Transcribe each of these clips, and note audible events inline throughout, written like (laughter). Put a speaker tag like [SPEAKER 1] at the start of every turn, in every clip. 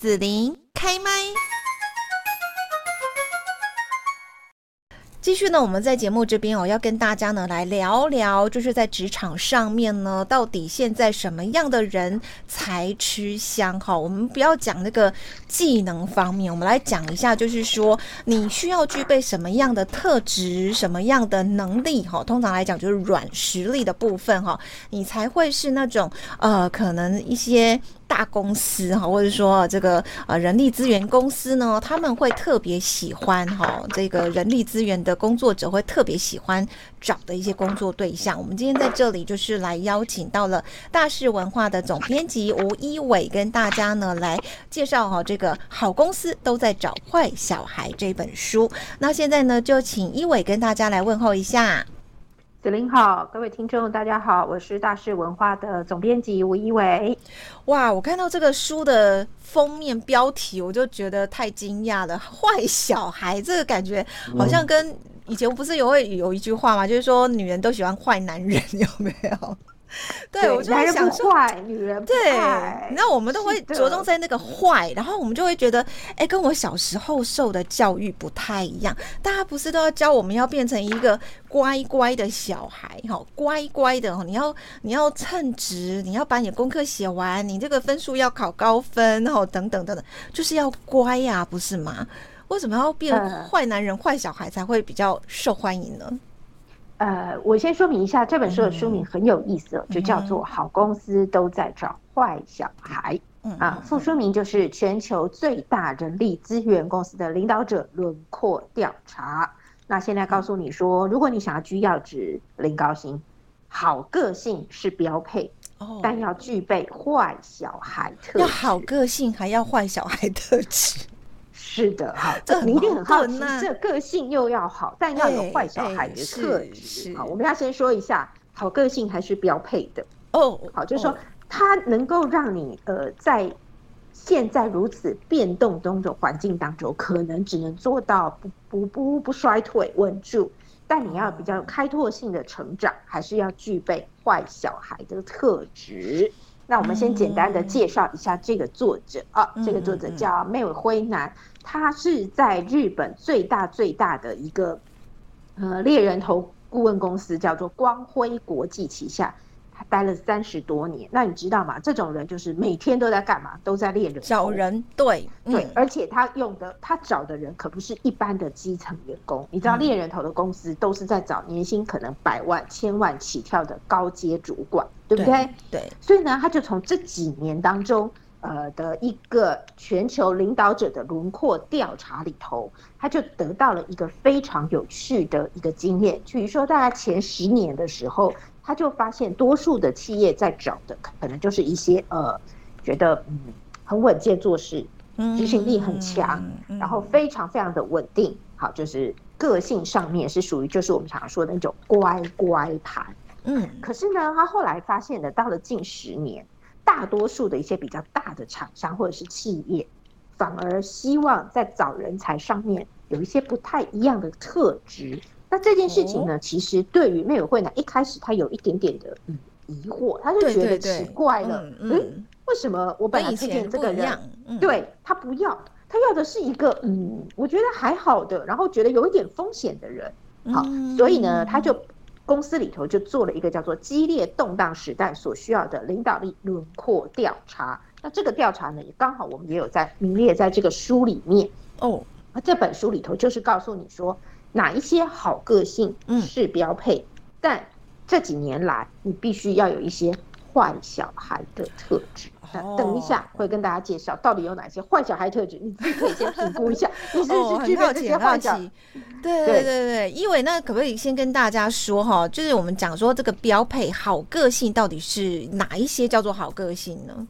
[SPEAKER 1] 紫琳开麦。继续呢，我们在节目这边哦，要跟大家呢来聊聊，就是在职场上面呢，到底现在什么样的人才吃香？哈，我们不要讲那个技能方面，我们来讲一下，就是说你需要具备什么样的特质，什么样的能力？哈，通常来讲就是软实力的部分哈，你才会是那种呃，可能一些。大公司哈，或者说这个呃人力资源公司呢，他们会特别喜欢哈，这个人力资源的工作者会特别喜欢找的一些工作对象。我们今天在这里就是来邀请到了大是文化的总编辑吴一伟，跟大家呢来介绍哈这个好公司都在找坏小孩这本书。那现在呢，就请一伟跟大家来问候一下。
[SPEAKER 2] 子琳好，各位听众大家好，我是大是文化的总编辑吴一伟。
[SPEAKER 1] 哇，我看到这个书的封面标题，我就觉得太惊讶了。坏小孩，这个感觉好像跟以前不是有会有一句话吗？就是说女人都喜欢坏男人，有没有？(laughs) 对，我就会想说，
[SPEAKER 2] 坏女人对，
[SPEAKER 1] 那我们都会着重在那个坏，然后我们就会觉得，哎、欸，跟我小时候受的教育不太一样。大家不是都要教我们要变成一个乖乖的小孩，哈，乖乖的，你要你要称职，你要把你的功课写完，你这个分数要考高分，然后等等等等，就是要乖呀、啊，不是吗？为什么要变坏男人、坏、呃、小孩才会比较受欢迎呢？
[SPEAKER 2] 呃，我先说明一下，这本书的书名很有意思，嗯、就叫做《好公司都在找坏小孩》。嗯啊，副书名就是《全球最大人力资源公司的领导者轮廓调查》。那现在告诉你说，如果你想要居要职、领高薪，好个性是标配，哦、但要具备坏小孩特质。
[SPEAKER 1] 要好个性，还要坏小孩特质。
[SPEAKER 2] 是的，好，这你一定很好奇，这个性又要好，但要有坏小孩的特质。好，我们要先说一下，好个性还是标配的哦。好，就是说它能够让你呃，在现在如此变动中的环境当中，可能只能做到不不不不衰退稳住，但你要比较开拓性的成长，还是要具备坏小孩的特质。那我们先简单的介绍一下这个作者啊，这个作者叫妹尾辉男。他是在日本最大最大的一个呃猎人头顾问公司，叫做光辉国际旗下，他待了三十多年。那你知道吗？这种人就是每天都在干嘛？都在猎人
[SPEAKER 1] 找人，对
[SPEAKER 2] 对，而且他用的他找的人可不是一般的基层员工。你知道猎人头的公司都是在找年薪可能百万、千万起跳的高阶主管，对不对？
[SPEAKER 1] 对。
[SPEAKER 2] 所以呢，他就从这几年当中。呃的一个全球领导者的轮廓调查里头，他就得到了一个非常有趣的一个经验。比如说，大概前十年的时候，他就发现多数的企业在找的可能就是一些呃，觉得嗯很稳健做事，执行力很强，然后非常非常的稳定。好，就是个性上面是属于就是我们常常说的那种乖乖牌。嗯，可是呢，他后来发现的，到了近十年。大多数的一些比较大的厂商或者是企业，反而希望在找人才上面有一些不太一样的特质。那这件事情呢，其实对于妹尾辉男一开始他有一点点的疑惑，他就觉得奇怪了，嗯，为什么我本来推荐这个人，对他不要，他要的是一个嗯，我觉得还好的，然后觉得有一点风险的人，好，所以呢，他就。公司里头就做了一个叫做“激烈动荡时代所需要的领导力轮廓调查”。那这个调查呢，也刚好我们也有在名列在这个书里面哦。那这本书里头就是告诉你说，哪一些好个性是标配，嗯、但这几年来你必须要有一些坏小孩的特质。等一下会跟大家介绍到底有哪些坏小孩特质，你自己可以先评估一下，(laughs) 你是不是具备这些坏小孩？
[SPEAKER 1] 对对对对，因为那可不可以先跟大家说哈，就是我们讲说这个标配好个性到底是哪一些叫做好个性呢？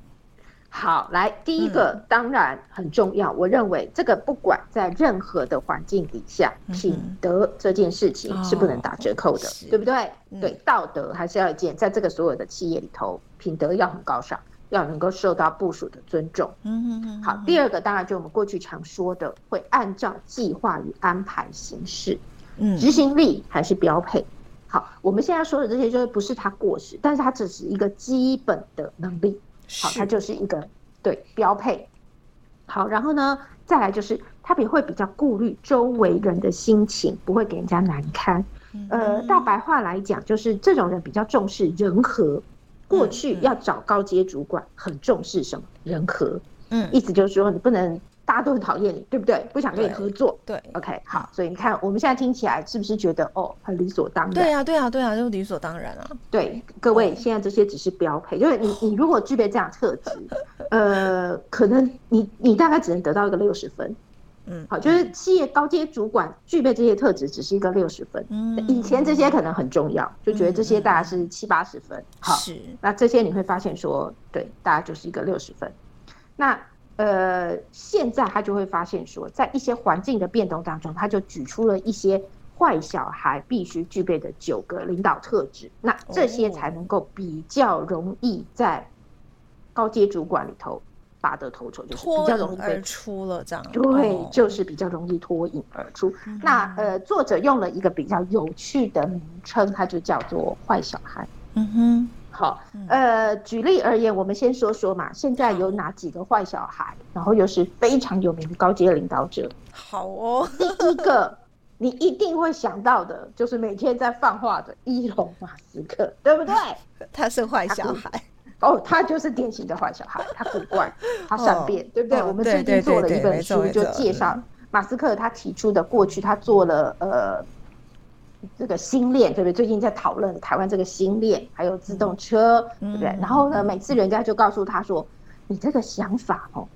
[SPEAKER 2] 好，来第一个当然很重要，我认为这个不管在任何的环境底下，品德这件事情是不能打折扣的，对不对？对，道德还是要一件，在这个所有的企业里头，品德要很高尚。要能够受到部署的尊重。嗯哼哼。好，第二个当然就我们过去常说的，会按照计划与安排行事。嗯，执行力还是标配。好，我们现在说的这些就是不是它过时，但是它只是一个基本的能力。好，它就是一个对标配。好，然后呢，再来就是他也会比较顾虑周围人的心情，不会给人家难堪。呃，大白话来讲，就是这种人比较重视人和。过去要找高阶主管，很重视什么？人和。嗯，意思就是说，你不能大家都很讨厌你，对不对？不想跟你合作。对，对，OK，好。所以你看，我们现在听起来是不是觉得哦，很理所当然？
[SPEAKER 1] 对啊，对啊，对啊，就理所当然啊。
[SPEAKER 2] 对，各位，现在这些只是标配，就是你，你如果具备这样特质，(laughs) 呃，可能你你大概只能得到一个六十分。嗯，好，就是企业高阶主管具备这些特质，只是一个六十分。嗯，以前这些可能很重要，就觉得这些大概是七八十分。好，是。那这些你会发现说，对，大概就是一个六十分。那呃，现在他就会发现说，在一些环境的变动当中，他就举出了一些坏小孩必须具备的九个领导特质。那这些才能够比较容易在高阶主管里头。拔得头筹，就是比较容易
[SPEAKER 1] 被出了这样，
[SPEAKER 2] 对，就是比较容易脱颖而出。嗯、那呃，作者用了一个比较有趣的名称，它就叫做“坏小孩”。嗯哼，好，呃，举例而言，我们先说说嘛，现在有哪几个坏小孩，然后又是非常有名的高阶领导者？
[SPEAKER 1] 好哦，(laughs)
[SPEAKER 2] 第一个你一定会想到的，就是每天在放话的伊隆马斯克，对不对？(laughs)
[SPEAKER 1] 他是坏小孩。
[SPEAKER 2] 哦，他就是典型的坏小孩，他古怪，他善变，哦、对不对？哦、我们最近做了一本书，就介绍马斯克他提出的过去，他做了呃这个星链，对不对？最近在讨论台湾这个星链，还有自动车，嗯、对不对？然后呢，每次人家就告诉他说：“你这个想法哦。”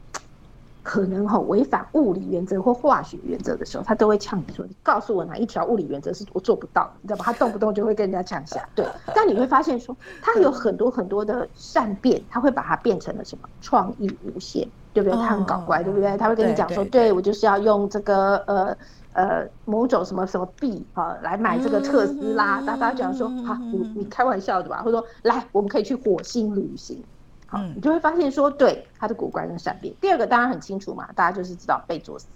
[SPEAKER 2] 可能哦违反物理原则或化学原则的时候，他都会呛你说：“你告诉我哪一条物理原则是我做不到，你知道吧？”他动不动就会跟人家呛下。(laughs) 对，但你会发现说，他有很多很多的善变，他会把它变成了什么？创意无限，对不对？他很搞怪，对不对？他会跟你讲说：“对我就是要用这个呃呃某种什么什么币啊来买这个特斯拉。”大家讲说：“好，你你开玩笑的吧？”或者说：“来，我们可以去火星旅行。”好，你就会发现说，对他的古怪跟善变。第二个当然很清楚嘛，大家就是知道贝佐斯，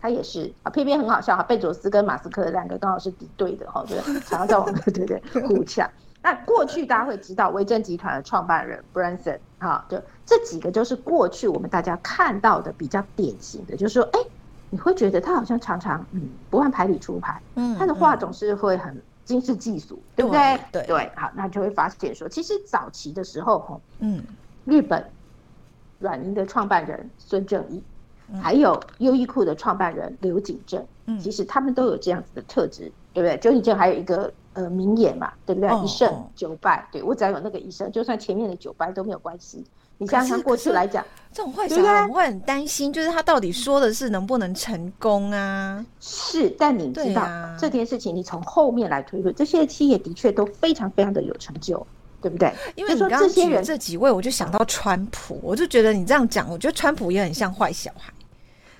[SPEAKER 2] 他也是啊，偏偏很好笑哈。贝佐斯跟马斯克两个刚好是敌对的哈，(laughs) 对，常常在网对对互呛。那过去大家会知道维珍集团的创办人 Branson 哈，就这几个就是过去我们大家看到的比较典型的，就是说，哎，你会觉得他好像常常嗯不按牌理出牌，嗯，他的话总是会很精致技术，对不对？对对，好，那就会发现说，其实早期的时候哈，嗯。日本软银的创办人孙正义，还有优衣库的创办人刘景正，其实他们都有这样子的特质，对不对？柳井正还有一个呃名言嘛，对不对？一胜九败，对，我只要有那个一胜，就算前面的九败都没有关系。你想想过去来讲，
[SPEAKER 1] 这种坏小孩我们会很担心，就是他到底说的是能不能成功啊？
[SPEAKER 2] 是，但你知道这件事情，你从后面来推论，这些企业的确都非常非常的有成就。对不对？
[SPEAKER 1] 因为你刚刚举的这几位，我就想到川普，我就觉得你这样讲，我觉得川普也很像坏小孩。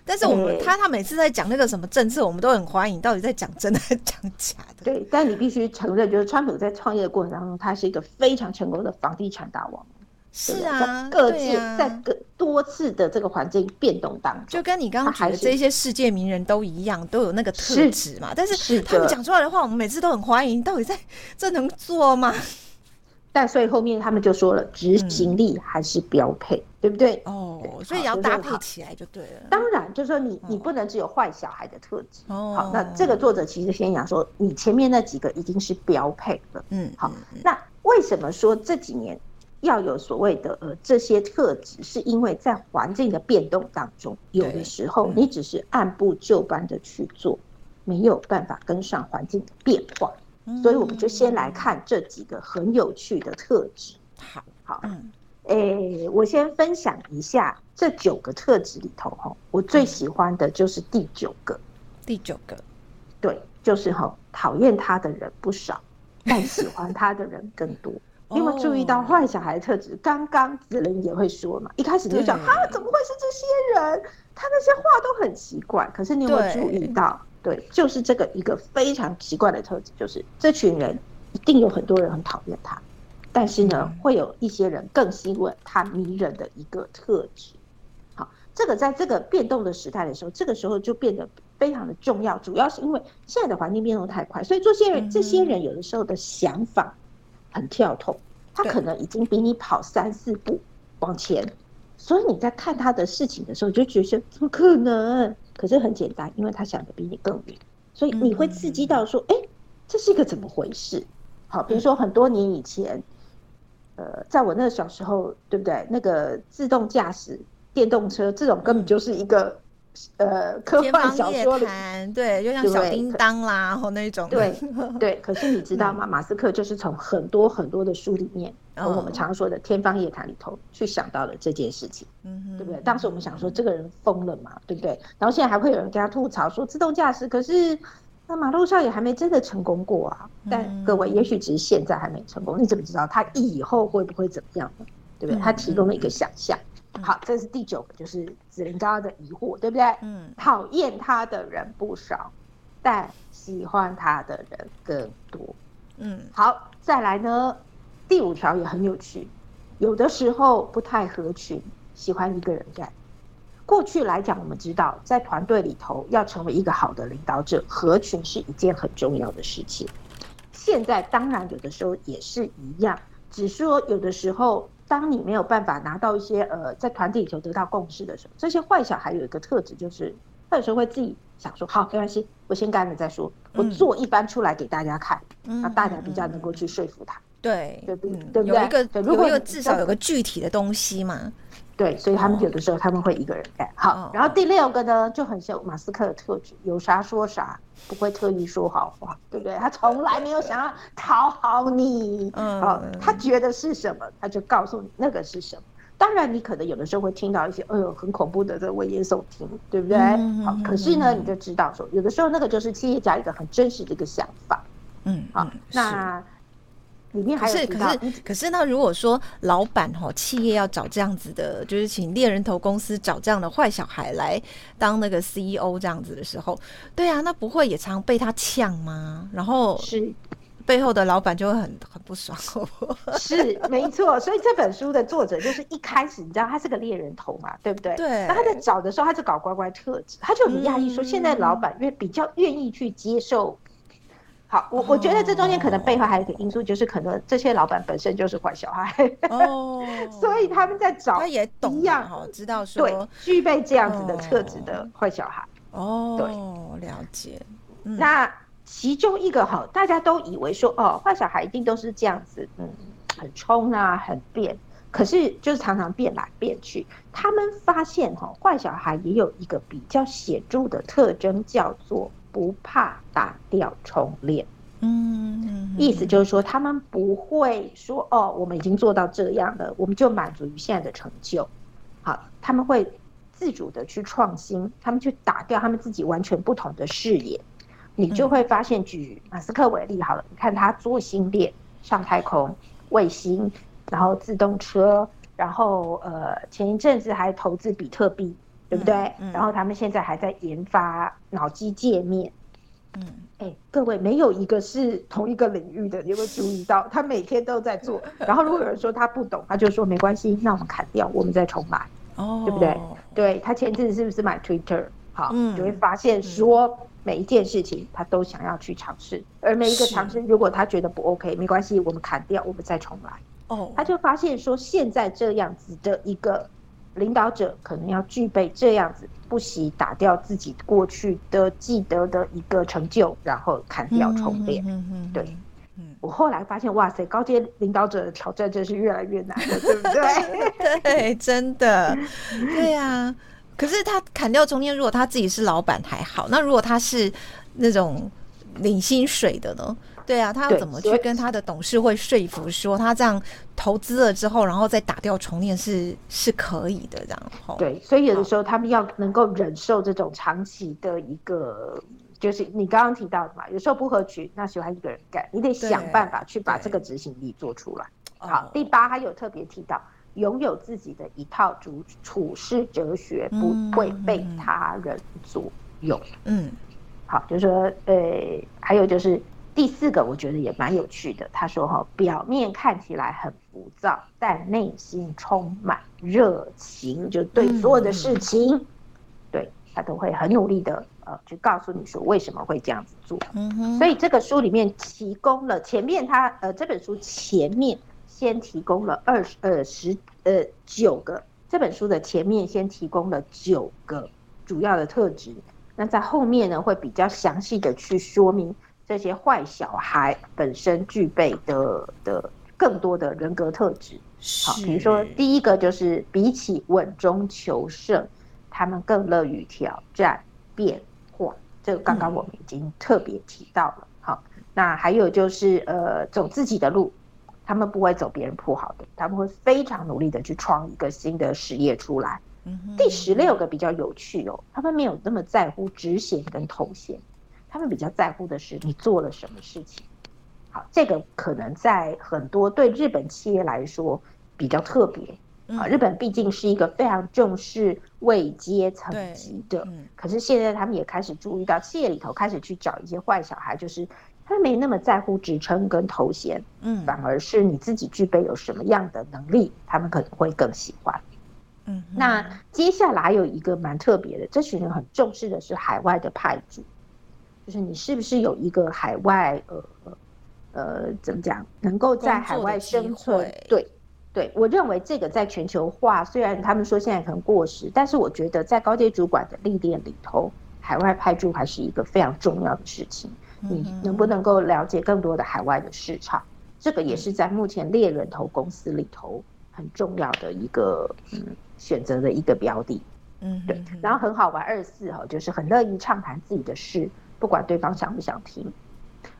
[SPEAKER 1] 但是我们他他每次在讲那个什么政策，我们都很欢迎。到底在讲真的还是讲假的？
[SPEAKER 2] 对，但你必须承认，就是川普在创业的过程当中，他是一个非常成功的房地产大王。
[SPEAKER 1] 是啊，
[SPEAKER 2] 各界在各多次的这个环境变动当中，
[SPEAKER 1] 就跟你刚刚举的这些世界名人都一样，都有那个特质嘛。但是他们讲出来的话，我们每次都很欢迎。到底在这能做吗？
[SPEAKER 2] 但所以后面他们就说了，执行力还是标配，嗯、对不对？
[SPEAKER 1] 哦，所以要搭配起来就对了。
[SPEAKER 2] 当然，就是说你你不能只有坏小孩的特质。哦，好，那这个作者其实先讲说，你前面那几个已经是标配了。嗯，好，那为什么说这几年要有所谓的呃这些特质？是因为在环境的变动当中，有的时候你只是按部就班的去做，没有办法跟上环境的变化。所以我们就先来看这几个很有趣的特质。好，好，嗯，诶，我先分享一下这九个特质里头，哈，我最喜欢的就是第九个。
[SPEAKER 1] 第九个，
[SPEAKER 2] 对，就是哈，讨厌他的人不少，(laughs) 但喜欢他的人更多。(laughs) 你有没有注意到坏小孩的特质？刚刚子玲也会说嘛，一开始你就讲啊，怎么会是这些人？他那些话都很奇怪。可是你有没有注意到？对，就是这个一个非常奇怪的特质，就是这群人一定有很多人很讨厌他，但是呢，会有一些人更喜欢他迷人的一个特质。好，这个在这个变动的时代的时候，这个时候就变得非常的重要，主要是因为现在的环境变动太快，所以这些人这些人有的时候的想法很跳脱，他可能已经比你跑三四步往前。所以你在看他的事情的时候，就觉得怎么可能？可是很简单，因为他想的比你更远，所以你会刺激到说，哎、嗯欸，这是一个怎么回事？好，比如说很多年以前，呃，在我那个小时候，对不对？那个自动驾驶电动车这种根本就是一个。呃，科幻小说里，
[SPEAKER 1] 对，就像小叮当啦，或那种，
[SPEAKER 2] 对 (laughs) 对。可是你知道吗？马斯克就是从很多很多的书里面，从我们常说的天方夜谭里头去想到了这件事情，嗯，对不对？当时我们想说这个人疯了嘛，对不对？然后现在还会有人跟他吐槽说自动驾驶，可是那马路上也还没真的成功过啊。但各位，也许只是现在还没成功，你怎么知道他以后会不会怎么样呢？对不对？他提供了一个想象。好，这是第九个，就是子林刚刚的疑惑，对不对？嗯，讨厌他的人不少，但喜欢他的人更多。嗯，好，再来呢，第五条也很有趣，有的时候不太合群，喜欢一个人干。过去来讲，我们知道在团队里头要成为一个好的领导者，合群是一件很重要的事情。现在当然有的时候也是一样，只说有的时候。当你没有办法拿到一些呃，在团体里头得到共识的时候，这些坏小孩有一个特质，就是他有时候会自己想说：“好，没关系，我先干了再说，我做一番出来给大家看，那、嗯、大家比较能够去说服他。”对，对不对？对不对？有一个，
[SPEAKER 1] 如果有至少有个具体的东西嘛。
[SPEAKER 2] 对，所以他们有的时候他们会一个人干。好，然后第六个呢，就很像马斯克的特质，有啥说啥，不会特意说好话，对不对？他从来没有想要讨好你，嗯，好，他觉得是什么，他就告诉你那个是什么。当然，你可能有的时候会听到一些，哎呦，很恐怖的这危言耸听，对不对？好，可是呢，你就知道说，有的时候那个就是企业家一个很真实的一个想法。嗯，好，那。里面还是可
[SPEAKER 1] 是可是那如果说老板哈企业要找这样子的，就是请猎人头公司找这样的坏小孩来当那个 CEO 这样子的时候，对啊，那不会也常被他呛吗？然后是背后的老板就会很很不爽。(laughs)
[SPEAKER 2] 是没错，所以这本书的作者就是一开始你知道他是个猎人头嘛，对不对？对。那他在找的时候，他就搞乖乖特质，他就很讶异说，现在老板因为比较愿意去接受。好，我我觉得这中间可能背后还有一个因素，就是可能这些老板本身就是坏小孩哦，(laughs) 所以他们在找他也懂一样哈，知道说对具备这样子的特质的坏小孩
[SPEAKER 1] 哦，对，了解。
[SPEAKER 2] 那其中一个哈，大家都以为说哦，坏小孩一定都是这样子，嗯，很冲啊，很变，可是就是常常变来变去。他们发现哈，坏小孩也有一个比较显著的特征，叫做。不怕打掉重练，嗯，意思就是说，他们不会说哦，我们已经做到这样了，我们就满足于现在的成就。好，他们会自主的去创新，他们去打掉他们自己完全不同的视野。你就会发现，举马斯克为例好了，你看他做星链、上太空、卫星，然后自动车，然后呃，前一阵子还投资比特币。对不对？嗯嗯、然后他们现在还在研发脑机界面。嗯，哎，各位没有一个是同一个领域的，你会注意到？他每天都在做。(laughs) 然后如果有人说他不懂，他就说没关系，那我们砍掉，我们再重来。哦，对不对？对，他前阵子是不是买 Twitter？好，嗯、就会发现说每一件事情他都想要去尝试，而每一个尝试，如果他觉得不 OK，没关系，我们砍掉，我们再重来。哦，他就发现说现在这样子的一个。领导者可能要具备这样子，不惜打掉自己过去的既得的一个成就，然后砍掉重练。嗯嗯，对。我后来发现，哇塞，高阶领导者的挑战真是越来越难了，对不对？(laughs)
[SPEAKER 1] 对，真的。对呀、啊。可是他砍掉重练，如果他自己是老板还好，那如果他是那种领薪水的呢？对啊，他要怎么去跟他的董事会说服，说他这样投资了之后，然后再打掉重练是是可以的，然后。
[SPEAKER 2] 对，所以有的时候他们要能够忍受这种长期的一个，就是你刚刚提到的嘛，有时候不合群，那喜欢一个人干，你得想办法去把这个执行力做出来。好，第八还有特别提到，拥有自己的一套处处事哲学，不会被他人左右。嗯，好，就是说，呃，还有就是。第四个我觉得也蛮有趣的，他说哈，表面看起来很浮躁，但内心充满热情，就对所有的事情，嗯、对他都会很努力的呃去告诉你说为什么会这样子做。嗯哼，所以这个书里面提供了前面他呃这本书前面先提供了二十呃十呃九个这本书的前面先提供了九个主要的特质，那在后面呢会比较详细的去说明这些坏小孩本身具备的的更多的人格特质。好，比如说第一个就是比起稳中求胜，他们更乐于挑战变化。这个刚刚我们已经特别提到了。好，那还有就是呃，走自己的路。他们不会走别人铺好的，他们会非常努力的去创一个新的事业出来。第十六个比较有趣哦，他们没有那么在乎职衔跟头衔，他们比较在乎的是你做了什么事情。好，这个可能在很多对日本企业来说比较特别。啊、嗯，日本毕竟是一个非常重视位阶层级的，嗯、可是现在他们也开始注意到企业里头开始去找一些坏小孩，就是。他没那么在乎职称跟头衔，嗯，反而是你自己具备有什么样的能力，他们可能会更喜欢。嗯，那接下来有一个蛮特别的，这群人很重视的是海外的派驻，就是你是不是有一个海外呃呃怎么讲，能够在海外生存？对，对我认为这个在全球化，虽然他们说现在可能过时，但是我觉得在高阶主管的历练里头，海外派驻还是一个非常重要的事情。你能不能够了解更多的海外的市场？这个也是在目前猎人头公司里头很重要的一个嗯选择的一个标的。嗯，对。然后很好玩，二十四哈就是很乐意畅谈自己的事，不管对方想不想听。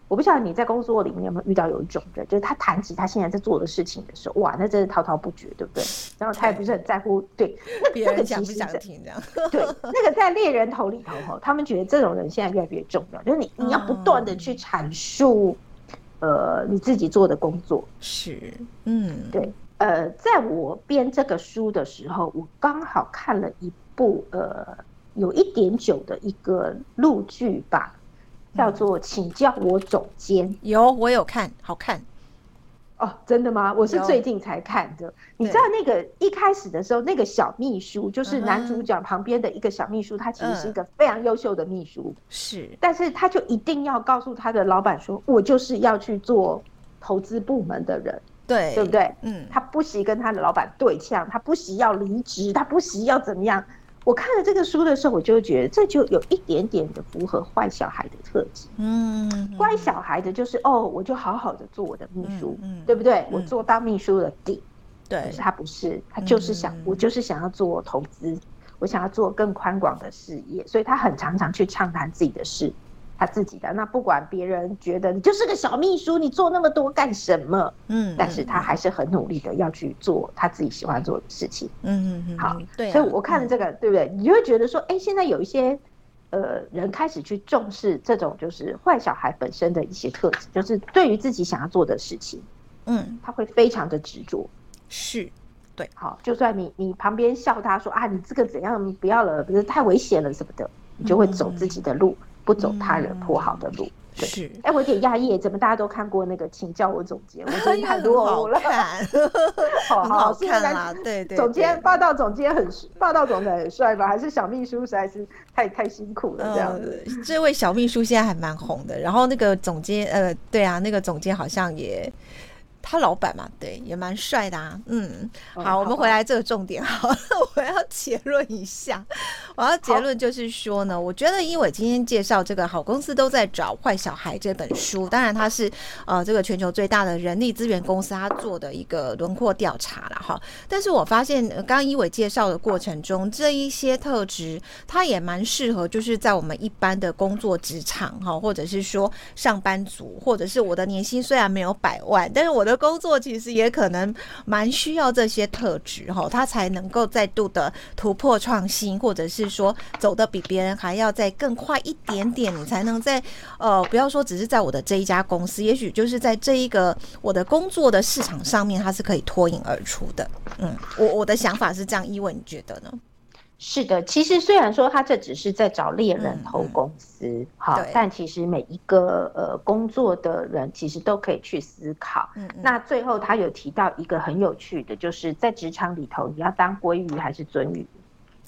[SPEAKER 2] 我不晓得你在工作里面有没有遇到有一种人，就是他谈起他现在在做的事情的时候，哇，那真是滔滔不绝，对不对？然后他也不是很在乎，对，对那个其实是想听这样。对，(laughs) 那个在猎人头里头哈，他们觉得这种人现在越来越重要，就是你你要不断的去阐述，嗯、呃，你自己做的工作。
[SPEAKER 1] 是，嗯，对，
[SPEAKER 2] 呃，在我编这个书的时候，我刚好看了一部呃有一点久的一个陆剧吧。叫做请叫我总监，
[SPEAKER 1] 有我有看，好看
[SPEAKER 2] 哦，真的吗？我是最近才看的。你知道那个一开始的时候，那个小秘书就是男主角旁边的一个小秘书，他其实是一个非常优秀的秘书，是，但是他就一定要告诉他的老板说，我就是要去做投资部门的人，对，对不对？嗯，他不惜跟他的老板对呛，他不惜要离职，他不惜要怎么样。我看了这个书的时候，我就觉得这就有一点点的符合坏小孩的特质。嗯，乖小孩的就是哦，我就好好的做我的秘书，嗯，对不对？我做当秘书的底，对，可是他不是，他就是想，我就是想要做投资，我想要做更宽广的事业，所以他很常常去畅谈自己的事。他自己的那不管别人觉得你就是个小秘书，你做那么多干什么？嗯，但是他还是很努力的要去做他自己喜欢做的事情。嗯嗯嗯，好，对，所以我看了这个，对不对？你就会觉得说，哎，现在有一些呃人开始去重视这种就是坏小孩本身的一些特质，就是对于自己想要做的事情，嗯，他会非常的执着。是，对，好，就算你你旁边笑他说啊，你这个怎样不要了，不是太危险了什么的，你就会走自己的路。不走他人铺好的路，是。哎、欸，我有点讶异，怎么大家都看过那个？请叫我总监，我真的太多了。(laughs) 好好看啊！对对，总监霸道总监很霸道总裁很帅吧？还是小秘书实在是太太辛苦了这样子。
[SPEAKER 1] 呃、这位小秘书现在还蛮红的，然后那个总监，呃，对啊，那个总监好像也。他老板嘛，对，也蛮帅的啊。嗯，好，好，我们回来这个重点。好，我要结论一下。我要结论就是说呢，我觉得因为今天介绍这个好公司都在找坏小孩这本书，当然它是呃这个全球最大的人力资源公司，他做的一个轮廓调查了哈。但是我发现刚刚一伟介绍的过程中，这一些特质，它也蛮适合，就是在我们一般的工作职场哈，或者是说上班族，或者是我的年薪虽然没有百万，但是我的工作其实也可能蛮需要这些特质哈，他才能够再度的突破创新，或者是说走得比别人还要再更快一点点，你才能在呃，不要说只是在我的这一家公司，也许就是在这一个我的工作的市场上面，它是可以脱颖而出的。嗯，我我的想法是这样，伊文你觉得呢？
[SPEAKER 2] 是的，其实虽然说他这只是在找猎人头公司，哈、嗯，嗯、但其实每一个呃工作的人其实都可以去思考。那最后他有提到一个很有趣的，就是在职场里头，你要当鲑鱼还是鳟鱼？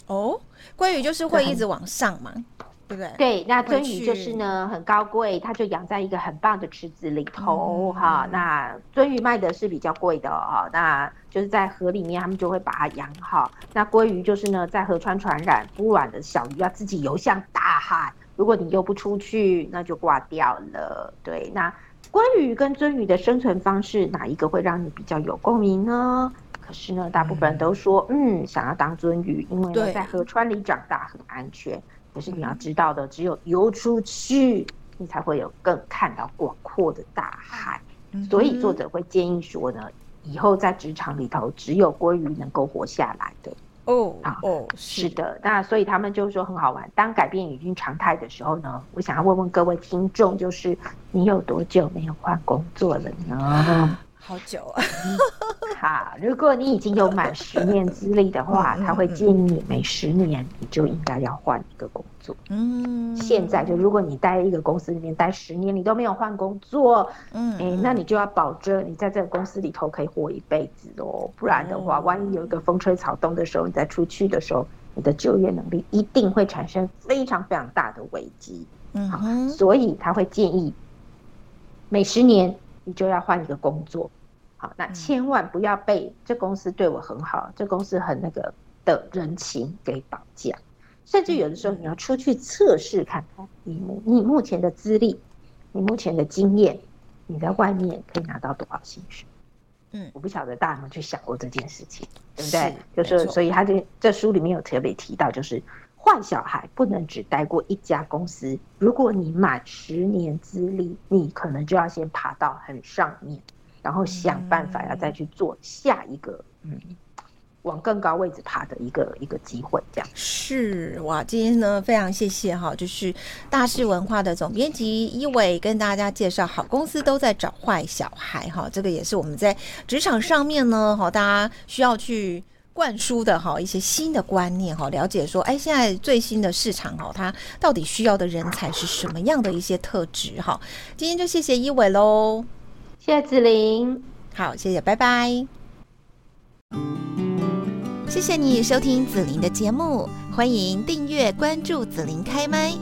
[SPEAKER 1] 哦，鲑鱼就是会一直往上嘛。对不对？
[SPEAKER 2] 对，那鳟鱼就是呢很高贵，它就养在一个很棒的池子里头哈、嗯。那鳟鱼卖的是比较贵的哦，那就是在河里面，他们就会把它养好。那鲑鱼就是呢在河川传染，孵卵的小鱼要自己游向大海，如果你游不出去，那就挂掉了。对，那鲑鱼跟鳟鱼的生存方式哪一个会让你比较有共鸣呢？可是呢，大部分人都说，嗯，嗯想要当鳟鱼，因为呢在河川里长大很安全。可是你要知道的，只有游出去，你才会有更看到广阔的大海。所以作者会建议说呢，以后在职场里头，只有鲑鱼能够活下来的。
[SPEAKER 1] 哦，哦，
[SPEAKER 2] 是的。那所以他们就是说很好玩。当改变已经常态的时候呢，我想要问问各位听众，就是你有多久没有换工作了呢？
[SPEAKER 1] 好久啊！(laughs)
[SPEAKER 2] 好，如果你已经有满十年资历的话，他会建议你每十年你就应该要换一个工作。嗯，现在就如果你待一个公司里面待十年，你都没有换工作，嗯，哎、欸，那你就要保证你在这个公司里头可以活一辈子哦。不然的话，万一有一个风吹草动的时候，你再出去的时候，你的就业能力一定会产生非常非常大的危机。嗯，好，所以他会建议每十年。你就要换一个工作，好，那千万不要被这公司对我很好，这公司很那个的人情给绑架，甚至有的时候你要出去测试看看，你目你目前的资历，你目前的经验，你在外面可以拿到多少薪水？嗯，我不晓得大家有没有去想过这件事情，对不对？就是所以他这这书里面有特别提到，就是。坏小孩不能只待过一家公司。如果你满十年资历，你可能就要先爬到很上面，然后想办法要再去做下一个，嗯，往更高位置爬的一个一个机会。这样
[SPEAKER 1] 是哇，今天呢非常谢谢哈，就是大是文化的总编辑一伟跟大家介绍，好公司都在找坏小孩哈，这个也是我们在职场上面呢，哈，大家需要去。灌输的哈一些新的观念哈，了解说，哎，现在最新的市场哈，它到底需要的人才是什么样的一些特质哈？今天就谢谢一伟喽，
[SPEAKER 2] 谢谢子琳，
[SPEAKER 1] 好，谢谢，拜拜，谢谢你收听子琳的节目，欢迎订阅关注子琳开麦，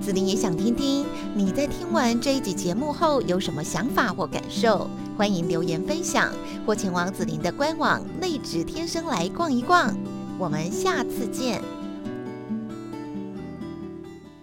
[SPEAKER 1] 子琳也想听听你在听完这一集节目后有什么想法或感受。欢迎留言分享，或前往子琳的官网“内职天声来逛一逛。我们下次见。